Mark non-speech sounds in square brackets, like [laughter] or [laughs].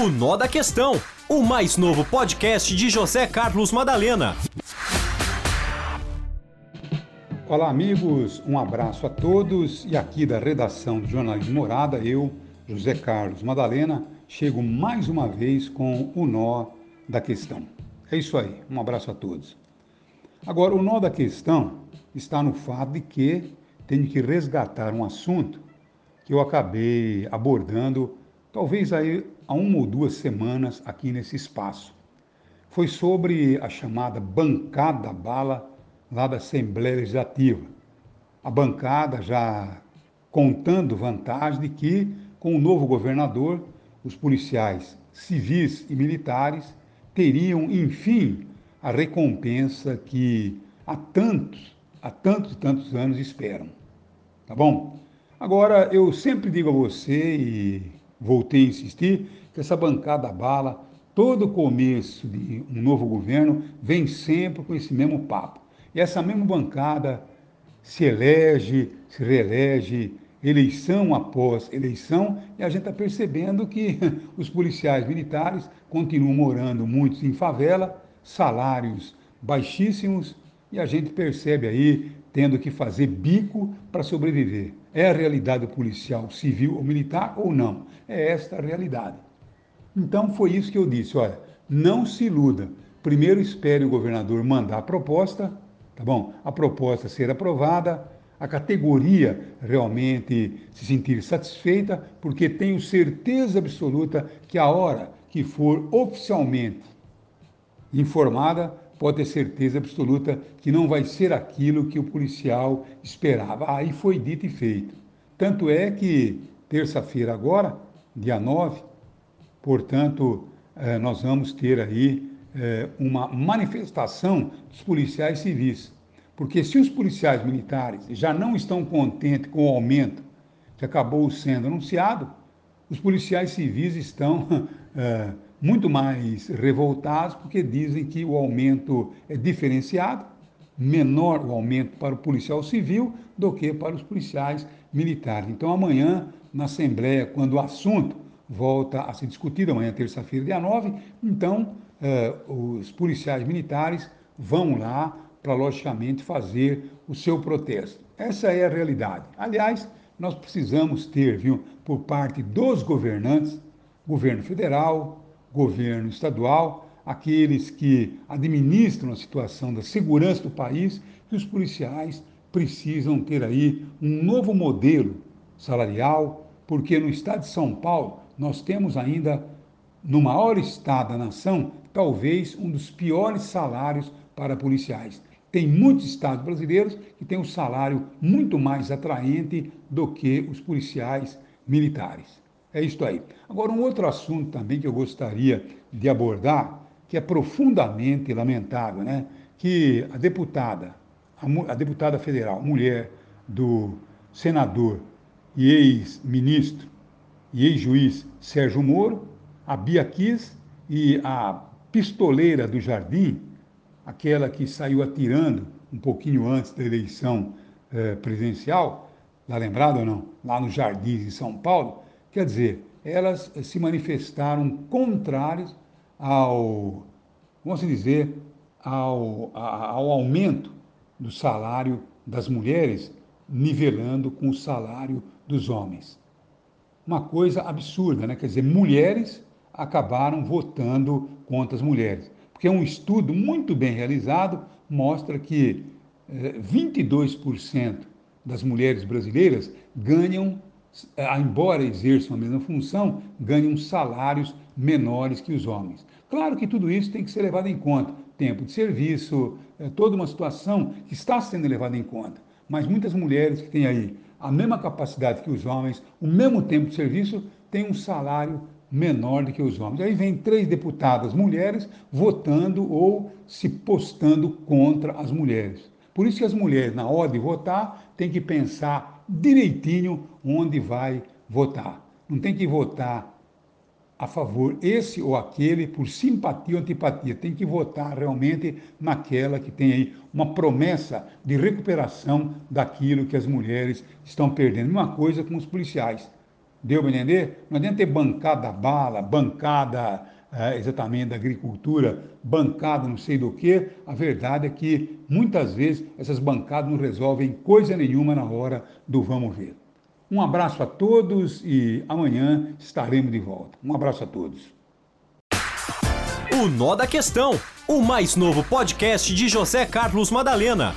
O Nó da Questão, o mais novo podcast de José Carlos Madalena. Olá, amigos, um abraço a todos e aqui da redação de Jornalismo Morada, eu, José Carlos Madalena, chego mais uma vez com o Nó da Questão. É isso aí, um abraço a todos. Agora, o nó da questão está no fato de que tenho que resgatar um assunto que eu acabei abordando talvez aí há uma ou duas semanas aqui nesse espaço. Foi sobre a chamada bancada bala lá da Assembleia Legislativa. A bancada já contando vantagem de que, com o novo governador, os policiais civis e militares teriam, enfim, a recompensa que há tantos, há tantos e tantos anos esperam. Tá bom? Agora, eu sempre digo a você, e voltei a insistir, que essa bancada bala, todo começo de um novo governo, vem sempre com esse mesmo papo. E essa mesma bancada se elege, se reelege, eleição após eleição, e a gente está percebendo que [laughs] os policiais militares continuam morando muitos em favela, salários baixíssimos, e a gente percebe aí tendo que fazer bico para sobreviver. É a realidade policial, civil ou militar ou não? É esta a realidade. Então foi isso que eu disse, olha, não se iluda. Primeiro espere o governador mandar a proposta, tá bom? A proposta ser aprovada, a categoria realmente se sentir satisfeita, porque tenho certeza absoluta que a hora que for oficialmente informada, pode ter certeza absoluta que não vai ser aquilo que o policial esperava. Aí foi dito e feito. Tanto é que terça-feira agora, dia 9, portanto, eh, nós vamos ter aí eh, uma manifestação dos policiais civis. Porque se os policiais militares já não estão contentes com o aumento que acabou sendo anunciado, os policiais civis estão [laughs] eh, muito mais revoltados porque dizem que o aumento é diferenciado, menor o aumento para o policial civil do que para os policiais militares. Então, amanhã, na Assembleia, quando o assunto volta a ser discutido, amanhã, terça-feira, dia 9, então eh, os policiais militares vão lá para, logicamente, fazer o seu protesto. Essa é a realidade. Aliás, nós precisamos ter, viu, por parte dos governantes, governo federal, governo estadual, aqueles que administram a situação da segurança do país, que os policiais precisam ter aí um novo modelo salarial, porque no estado de São Paulo nós temos ainda, no maior estado da nação, talvez um dos piores salários para policiais. Tem muitos estados brasileiros que têm um salário muito mais atraente do que os policiais militares. É isto aí. Agora, um outro assunto também que eu gostaria de abordar, que é profundamente lamentável, né? Que a deputada, a, a deputada federal, mulher do senador e ex-ministro e ex-juiz Sérgio Moro, a Bia Kiss e a pistoleira do Jardim, aquela que saiu atirando um pouquinho antes da eleição eh, presidencial, está lembrado ou não? Lá no Jardim, em São Paulo, Quer dizer, elas se manifestaram contrárias ao, vamos dizer, ao, ao aumento do salário das mulheres, nivelando com o salário dos homens. Uma coisa absurda, né? Quer dizer, mulheres acabaram votando contra as mulheres. Porque um estudo muito bem realizado mostra que eh, 22% das mulheres brasileiras ganham embora exerçam a mesma função, ganham salários menores que os homens. Claro que tudo isso tem que ser levado em conta. Tempo de serviço, é toda uma situação que está sendo levada em conta. Mas muitas mulheres que têm aí a mesma capacidade que os homens, o mesmo tempo de serviço, têm um salário menor do que os homens. Aí vem três deputadas mulheres votando ou se postando contra as mulheres. Por isso que as mulheres, na hora de votar, têm que pensar direitinho onde vai votar. Não tem que votar a favor esse ou aquele por simpatia ou antipatia. Tem que votar realmente naquela que tem aí uma promessa de recuperação daquilo que as mulheres estão perdendo. Uma coisa com os policiais. Deu para entender? Não adianta ter bancada da bala, bancada é, exatamente da agricultura, bancada não sei do que. A verdade é que muitas vezes essas bancadas não resolvem coisa nenhuma na hora do vamos ver. Um abraço a todos e amanhã estaremos de volta. Um abraço a todos. O Nó da Questão, o mais novo podcast de José Carlos Madalena.